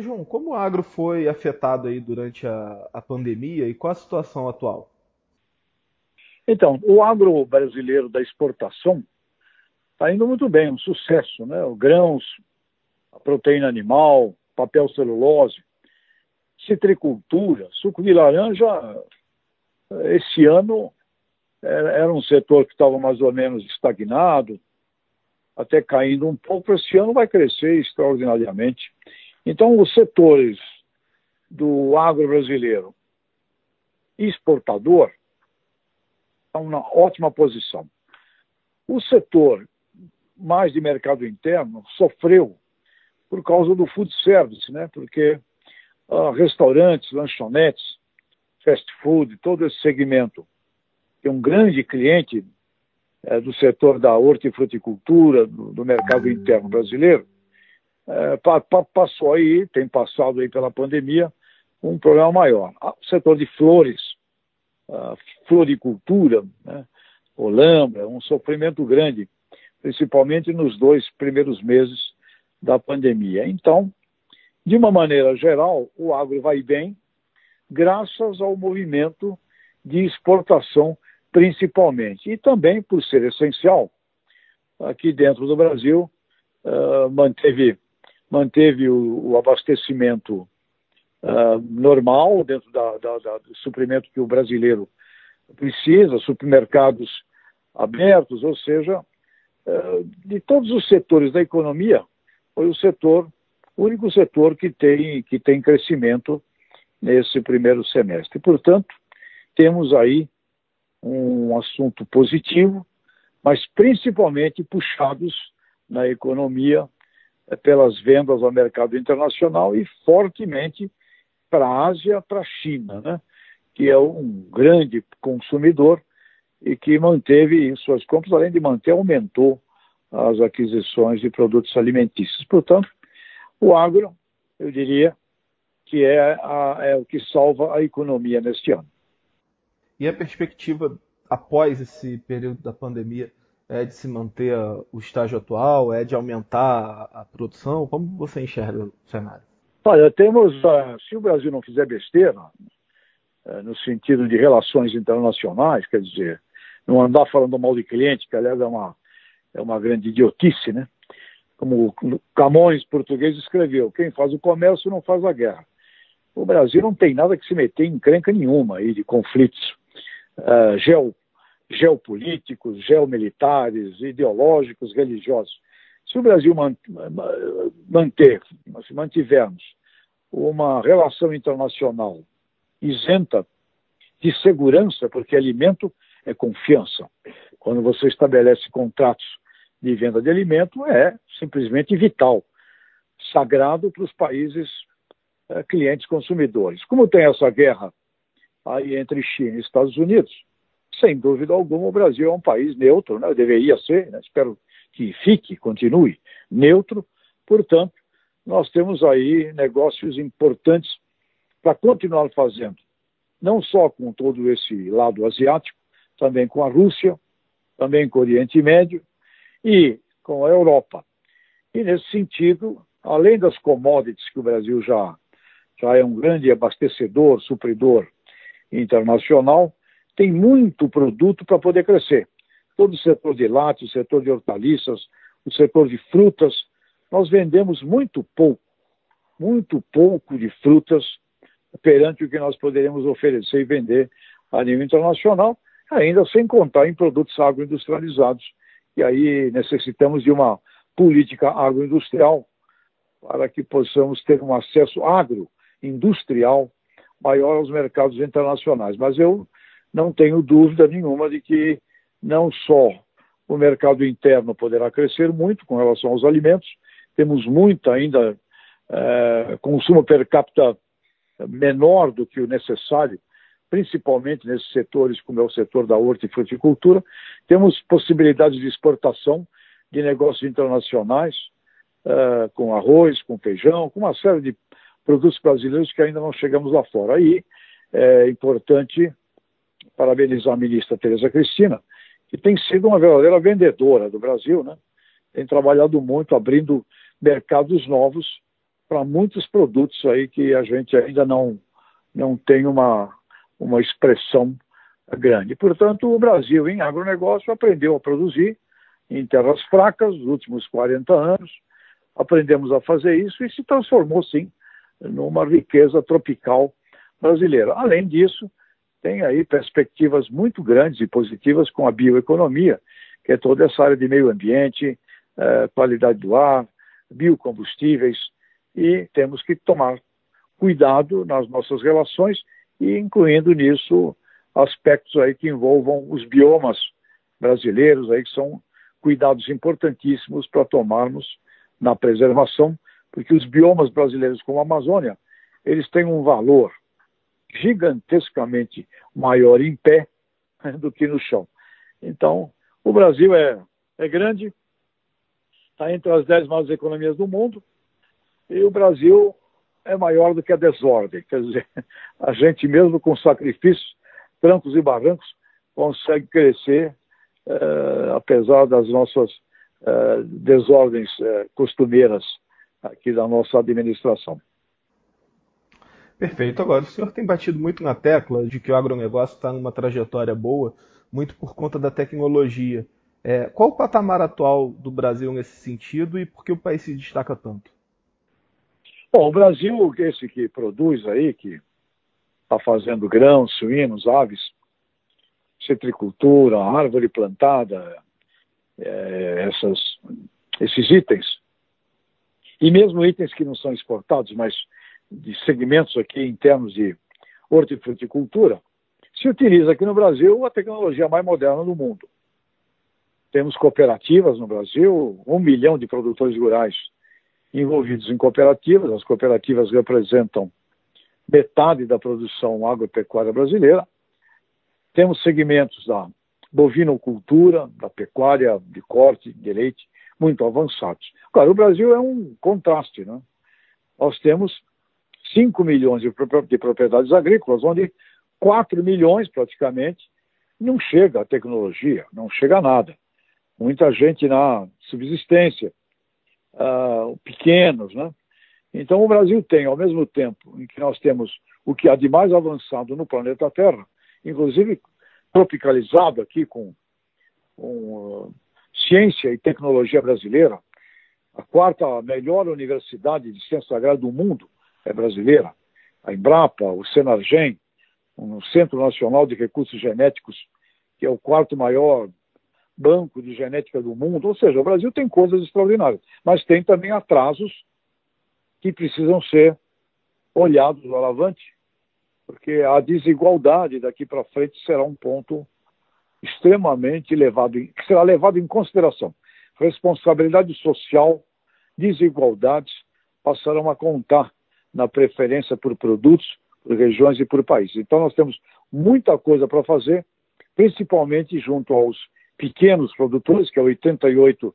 João, como o agro foi afetado aí durante a, a pandemia e qual a situação atual? Então, o agro brasileiro da exportação está indo muito bem, um sucesso, né? O grãos, a proteína animal, papel celulose, citricultura, suco de laranja, esse ano era um setor que estava mais ou menos estagnado, até caindo um pouco. Esse ano vai crescer extraordinariamente. Então, os setores do agro brasileiro exportador estão na ótima posição. O setor mais de mercado interno sofreu por causa do food service, né? porque uh, restaurantes, lanchonetes, fast food, todo esse segmento, é um grande cliente é, do setor da hortifruticultura, do, do mercado interno brasileiro, é, pa, pa, passou aí, tem passado aí pela pandemia, um problema maior. Ah, o setor de flores, floricultura, né, um sofrimento grande, principalmente nos dois primeiros meses da pandemia. Então, de uma maneira geral, o agro vai bem, graças ao movimento de exportação, principalmente. E também por ser essencial, aqui dentro do Brasil, uh, manteve, manteve o, o abastecimento uh, normal dentro da, da, da, do suprimento que o brasileiro precisa, supermercados abertos, ou seja, uh, de todos os setores da economia, foi o setor, o único setor que tem, que tem crescimento nesse primeiro semestre. Portanto, temos aí um assunto positivo, mas principalmente puxados na economia pelas vendas ao mercado internacional e fortemente para a Ásia, para a China, né? que é um grande consumidor e que manteve suas compras, além de manter, aumentou as aquisições de produtos alimentícios. Portanto, o agro, eu diria, que é, a, é o que salva a economia neste ano. E a perspectiva após esse período da pandemia é de se manter o estágio atual, é de aumentar a produção? Como você enxerga o cenário? Olha, temos, uh, se o Brasil não fizer besteira, uh, no sentido de relações internacionais, quer dizer, não andar falando mal de cliente, que aliás é uma, é uma grande idiotice, né? Como Camões, português, escreveu: quem faz o comércio não faz a guerra. O Brasil não tem nada que se meter em crenca nenhuma aí de conflitos uh, geopolíticos, geomilitares, ideológicos, religiosos. Se o Brasil manter, se mantivermos uma relação internacional isenta de segurança, porque alimento é confiança. Quando você estabelece contratos de venda de alimento, é simplesmente vital, sagrado para os países é, clientes consumidores. Como tem essa guerra aí entre China e Estados Unidos, sem dúvida alguma o Brasil é um país neutro, né? deveria ser, né? espero que fique, continue neutro. Portanto, nós temos aí negócios importantes para continuar fazendo, não só com todo esse lado asiático, também com a Rússia, também com o Oriente Médio e com a Europa. E nesse sentido, além das commodities que o Brasil já já é um grande abastecedor, supridor internacional, tem muito produto para poder crescer. Todo o setor de lácteos, o setor de hortaliças, o setor de frutas, nós vendemos muito pouco, muito pouco de frutas perante o que nós poderíamos oferecer e vender a nível internacional, ainda sem contar em produtos agroindustrializados. E aí necessitamos de uma política agroindustrial para que possamos ter um acesso agro industrial maior aos mercados internacionais. Mas eu não tenho dúvida nenhuma de que não só o mercado interno poderá crescer muito com relação aos alimentos, temos muito ainda é, consumo per capita menor do que o necessário, principalmente nesses setores como é o setor da hortifruticultura. Temos possibilidades de exportação de negócios internacionais, é, com arroz, com feijão, com uma série de produtos brasileiros que ainda não chegamos lá fora. Aí é importante parabenizar a ministra Tereza Cristina, que tem sido uma verdadeira vendedora do Brasil, né? tem trabalhado muito, abrindo mercados novos para muitos produtos aí que a gente ainda não, não tem uma, uma expressão grande. Portanto, o Brasil, em agronegócio, aprendeu a produzir em terras fracas nos últimos 40 anos, aprendemos a fazer isso e se transformou, sim, numa riqueza tropical brasileira. Além disso, tem aí perspectivas muito grandes e positivas com a bioeconomia, que é toda essa área de meio ambiente, eh, qualidade do ar, biocombustíveis, e temos que tomar cuidado nas nossas relações e incluindo nisso aspectos aí que envolvam os biomas brasileiros aí que são cuidados importantíssimos para tomarmos na preservação, porque os biomas brasileiros como a Amazônia, eles têm um valor gigantescamente maior em pé do que no chão. Então, o Brasil é, é grande, está entre as dez maiores economias do mundo, e o Brasil é maior do que a desordem. Quer dizer, a gente mesmo com sacrifícios, trancos e barrancos, consegue crescer, eh, apesar das nossas eh, desordens eh, costumeiras aqui da nossa administração. Perfeito. Agora, o senhor tem batido muito na tecla de que o agronegócio está numa trajetória boa, muito por conta da tecnologia. É, qual o patamar atual do Brasil nesse sentido e por que o país se destaca tanto? Bom, o Brasil, esse que produz aí, que está fazendo grãos, suínos, aves, citricultura, árvore plantada, é, essas, esses itens, e mesmo itens que não são exportados, mas de segmentos aqui internos de hortifruticultura, se utiliza aqui no Brasil a tecnologia mais moderna do mundo. Temos cooperativas no Brasil, um milhão de produtores rurais envolvidos em cooperativas. As cooperativas representam metade da produção agropecuária brasileira. Temos segmentos da bovinocultura, da pecuária de corte, de leite, muito avançados. Claro, o Brasil é um contraste, né? Nós temos 5 milhões de propriedades agrícolas, onde 4 milhões praticamente não chega a tecnologia, não chega a nada. Muita gente na subsistência, uh, pequenos, né? Então o Brasil tem, ao mesmo tempo em que nós temos o que há de mais avançado no planeta Terra, inclusive tropicalizado aqui com, com uh, ciência e tecnologia brasileira, a quarta melhor universidade de ciência agrária do mundo brasileira, a Embrapa, o Senargem, o Centro Nacional de Recursos Genéticos, que é o quarto maior banco de genética do mundo. Ou seja, o Brasil tem coisas extraordinárias, mas tem também atrasos que precisam ser olhados no alavante, porque a desigualdade daqui para frente será um ponto extremamente levado, que será levado em consideração. Responsabilidade social, desigualdades passarão a contar na preferência por produtos, por regiões e por países. Então nós temos muita coisa para fazer, principalmente junto aos pequenos produtores, que é 88%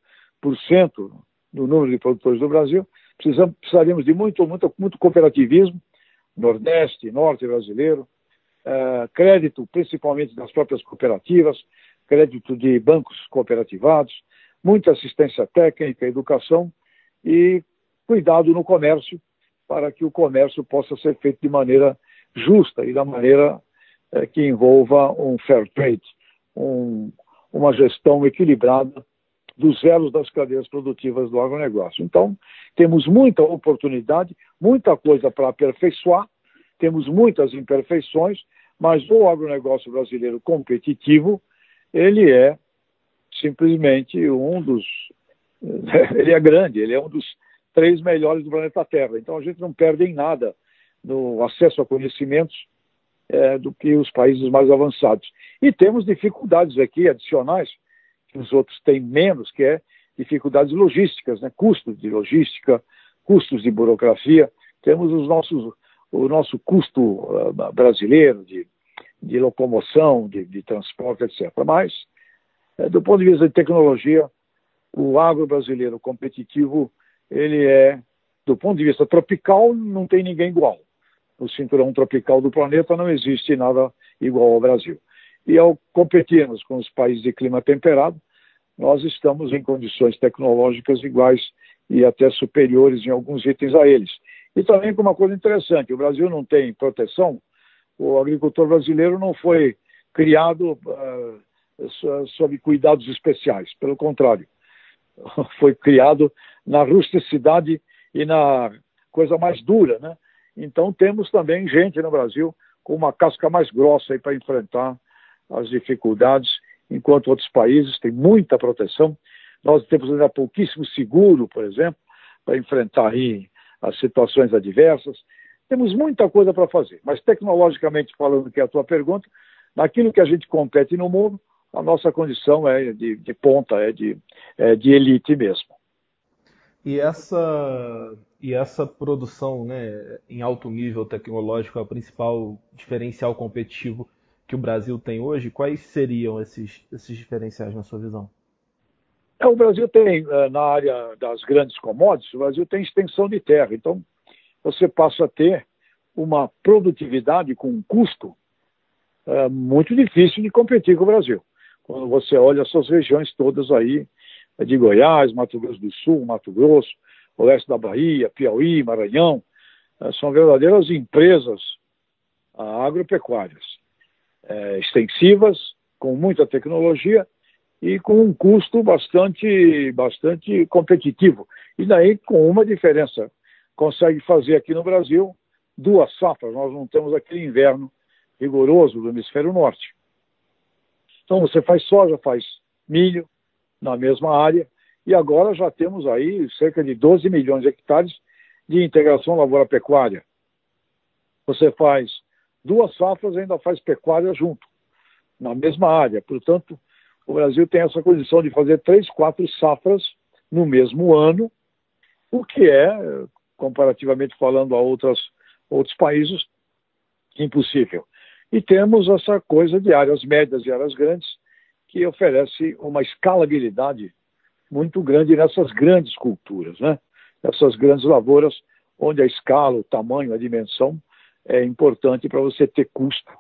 do número de produtores do Brasil, precisamos, precisaríamos de muito, muito, muito cooperativismo, Nordeste, Norte brasileiro, uh, crédito principalmente das próprias cooperativas, crédito de bancos cooperativados, muita assistência técnica, educação e cuidado no comércio, para que o comércio possa ser feito de maneira justa e da maneira uh, que envolva um fair trade, um, uma gestão equilibrada dos elos das cadeias produtivas do agronegócio. Então, temos muita oportunidade, muita coisa para aperfeiçoar, temos muitas imperfeições, mas o agronegócio brasileiro competitivo, ele é simplesmente um dos. Ele é grande, ele é um dos três melhores do planeta Terra. Então, a gente não perde em nada no acesso a conhecimentos é, do que os países mais avançados. E temos dificuldades aqui adicionais, que os outros têm menos, que é dificuldades logísticas, né? custos de logística, custos de burocracia. Temos os nossos, o nosso custo uh, brasileiro de, de locomoção, de, de, transporte, etc. Mas, é, do ponto de vista de tecnologia, o agro brasileiro competitivo, ele é, do ponto de vista tropical, não tem ninguém igual no cinturão tropical do planeta não existe nada igual ao Brasil. E ao competirmos com os países de clima temperado, nós estamos em condições tecnológicas iguais e até superiores em alguns itens a eles. E também com uma coisa interessante: o Brasil não tem proteção, o agricultor brasileiro não foi criado uh, sob cuidados especiais, pelo contrário, foi criado na rusticidade e na coisa mais dura, né? Então temos também gente no Brasil com uma casca mais grossa para enfrentar as dificuldades, enquanto outros países têm muita proteção. Nós temos ainda pouquíssimo seguro, por exemplo, para enfrentar aí as situações adversas. Temos muita coisa para fazer, mas tecnologicamente falando, que é a tua pergunta, naquilo que a gente compete no mundo, a nossa condição é de, de ponta, é de, é de elite mesmo. E essa, e essa produção né, em alto nível tecnológico é o principal diferencial competitivo que o Brasil tem hoje? Quais seriam esses, esses diferenciais na sua visão? É, o Brasil tem, é, na área das grandes commodities, o Brasil tem extensão de terra. Então, você passa a ter uma produtividade com um custo é, muito difícil de competir com o Brasil. Quando você olha essas regiões todas aí, de Goiás, Mato Grosso do Sul, Mato Grosso, oeste da Bahia, Piauí, Maranhão, eh, são verdadeiras empresas ah, agropecuárias, é, extensivas, com muita tecnologia e com um custo bastante, bastante competitivo. E daí com uma diferença, consegue fazer aqui no Brasil duas safras, nós não temos aquele inverno rigoroso do hemisfério norte. Então você faz soja, faz milho, na mesma área, e agora já temos aí cerca de 12 milhões de hectares de integração lavoura-pecuária. Você faz duas safras e ainda faz pecuária junto, na mesma área. Portanto, o Brasil tem essa condição de fazer três, quatro safras no mesmo ano, o que é, comparativamente falando a outras, outros países, impossível. E temos essa coisa de áreas médias e áreas grandes, que oferece uma escalabilidade muito grande nessas grandes culturas, né? Grandes lavouras, onde a escala, o tamanho, a dimensão é importante para você ter custo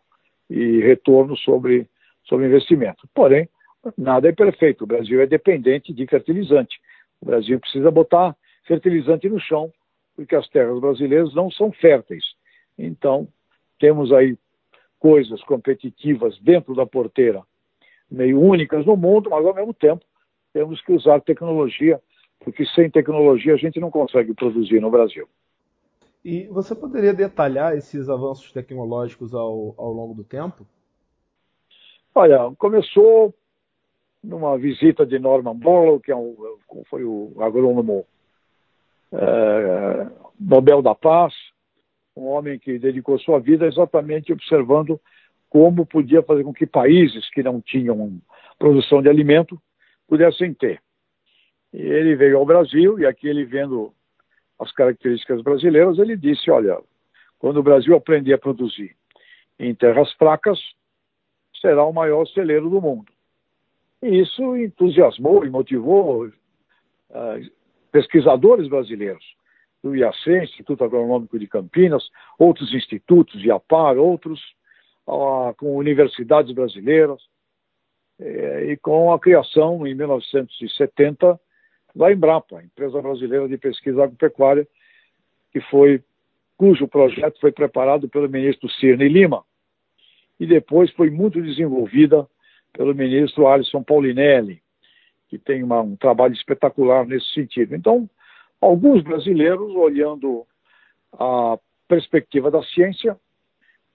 e retorno sobre, sobre investimento. Porém, nada é perfeito. O Brasil é dependente de fertilizante. O Brasil precisa botar fertilizante no chão, porque as terras brasileiras não são férteis. Então, temos aí coisas competitivas dentro da porteira meio únicas no mundo, mas ao mesmo tempo temos que usar tecnologia, porque sem tecnologia a gente não consegue produzir no Brasil. E você poderia detalhar esses avanços tecnológicos ao, ao longo do tempo? Olha, começou numa visita de Norman Borlaug, que é um, foi o agrônomo é, Nobel da Paz, um homem que dedicou sua vida exatamente observando como podia fazer com que países que não tinham produção de alimento pudessem ter. E ele veio ao Brasil e aqui ele vendo as características brasileiras, ele disse, olha, quando o Brasil aprender a produzir em terras fracas, será o maior celeiro do mundo. E isso entusiasmou e motivou uh, pesquisadores brasileiros, do IAC, Instituto Agronômico de Campinas, outros institutos, IAPAR, outros, com universidades brasileiras é, e com a criação, em 1970, da Embrapa, Empresa Brasileira de Pesquisa Agropecuária, que foi, cujo projeto foi preparado pelo ministro Cirne Lima e depois foi muito desenvolvida pelo ministro Alisson Paulinelli, que tem uma, um trabalho espetacular nesse sentido. Então, alguns brasileiros, olhando a perspectiva da ciência,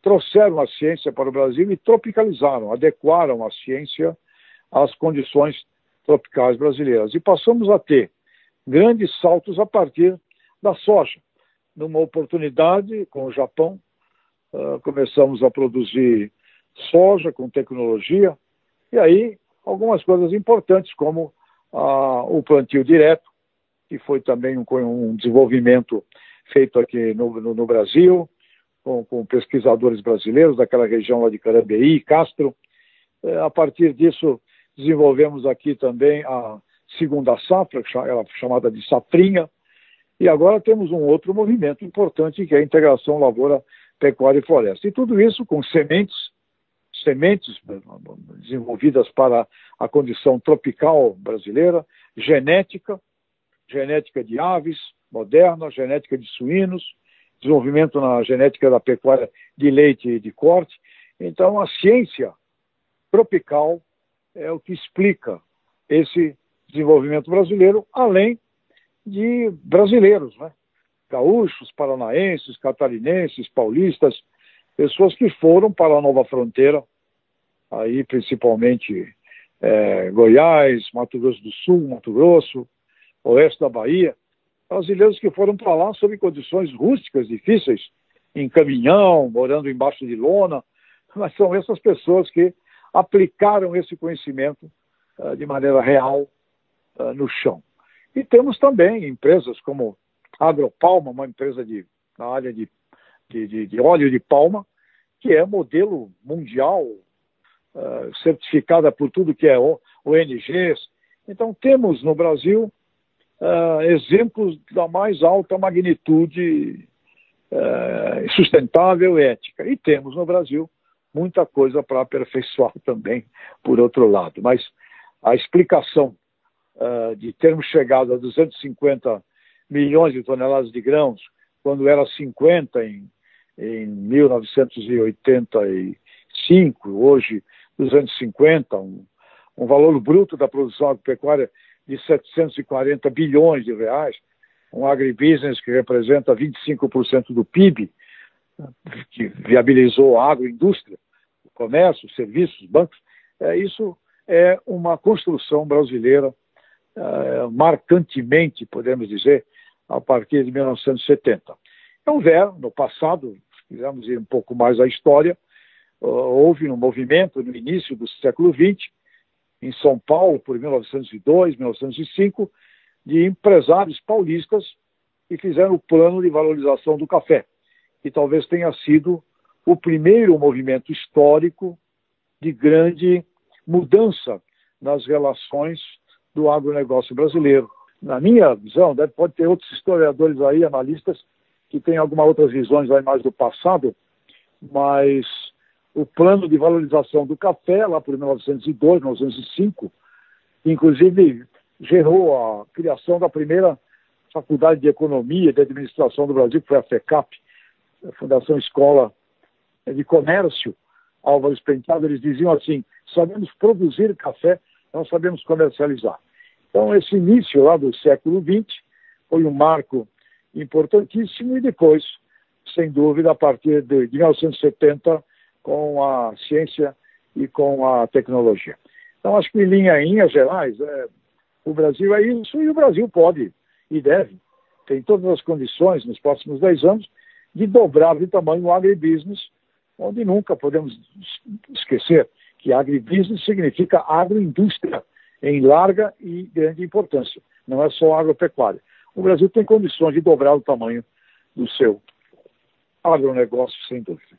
trouxeram a ciência para o Brasil e tropicalizaram, adequaram a ciência às condições tropicais brasileiras. E passamos a ter grandes saltos a partir da soja. Numa oportunidade com o Japão, uh, começamos a produzir soja com tecnologia, e aí algumas coisas importantes, como uh, o plantio direto, que foi também um, um desenvolvimento feito aqui no, no, no Brasil, com, com, pesquisadores brasileiros daquela região lá de Carambeí, Castro. É, a partir disso, desenvolvemos aqui também a segunda safra, ela chamada de safrinha, e agora temos um outro movimento importante que é a integração lavoura, pecuária e floresta. E tudo isso com sementes, sementes desenvolvidas para a condição tropical brasileira, genética, genética de aves moderna, genética de suínos, desenvolvimento na genética da pecuária de leite e de corte. Então, a ciência tropical é o que explica esse desenvolvimento brasileiro, além de brasileiros, né? gaúchos, paranaenses, catarinenses, paulistas, pessoas que foram para a nova fronteira, aí principalmente é, Goiás, Mato Grosso do Sul, Mato Grosso, oeste da Bahia, brasileiros que foram para lá sob condições rústicas, difíceis, em caminhão, morando embaixo de lona, mas são essas pessoas que aplicaram esse conhecimento uh, de maneira real uh, no chão. E temos também empresas como Agropalma, uma empresa de, na área de, de, de óleo de palma, que é modelo mundial, uh, certificada por tudo que é ONGs. Então, temos no Brasil uh, exemplos da mais alta magnitude uh, sustentável e ética. E temos no Brasil muita coisa para aperfeiçoar também, por outro lado. Mas a explicação uh, de termos chegado a 250 milhões de toneladas de grãos, quando era 50 em, em 1985, hoje 250, um, um valor bruto da produção agropecuária de 740 bilhões de reais, um agribusiness que representa 25% do PIB, que viabilizou a agroindústria, o comércio, serviços, bancos, é, isso é uma construção brasileira é, marcantemente, podemos dizer, a partir de 1970. Houver, no passado, se quisermos ir um pouco mais à história, houve um movimento no início do século XX, em São Paulo, por 1902, 1905, de empresários paulistas que fizeram o plano de valorização do café, que talvez tenha sido o primeiro movimento histórico de grande mudança nas relações do agronegócio brasileiro. Na minha visão, deve, pode ter outros historiadores aí, analistas, que têm algumas outras visões aí mais do passado, mas o plano de valorização do café, lá por 1902, 1905, inclusive gerou a criação da primeira faculdade de economia e de administração do Brasil, que foi a FECAP, a Fundação Escola de Comércio, Álvares Penteado, eles diziam assim, sabemos produzir café, não sabemos comercializar. Então, esse início lá do século XX foi um marco importantíssimo e depois, sem dúvida, a partir de 1970, com a ciência e com a tecnologia. Então, acho que em linha, em linhas gerais, é, o Brasil é isso e o Brasil pode e deve, tem todas as condições nos próximos 10 anos de dobrar de tamanho o agribusiness, onde nunca podemos esquecer que agribusiness significa agroindústria em larga e grande importância, não é só agropecuária. O Brasil tem condições de dobrar o tamanho do seu agronegócio, sem dúvida.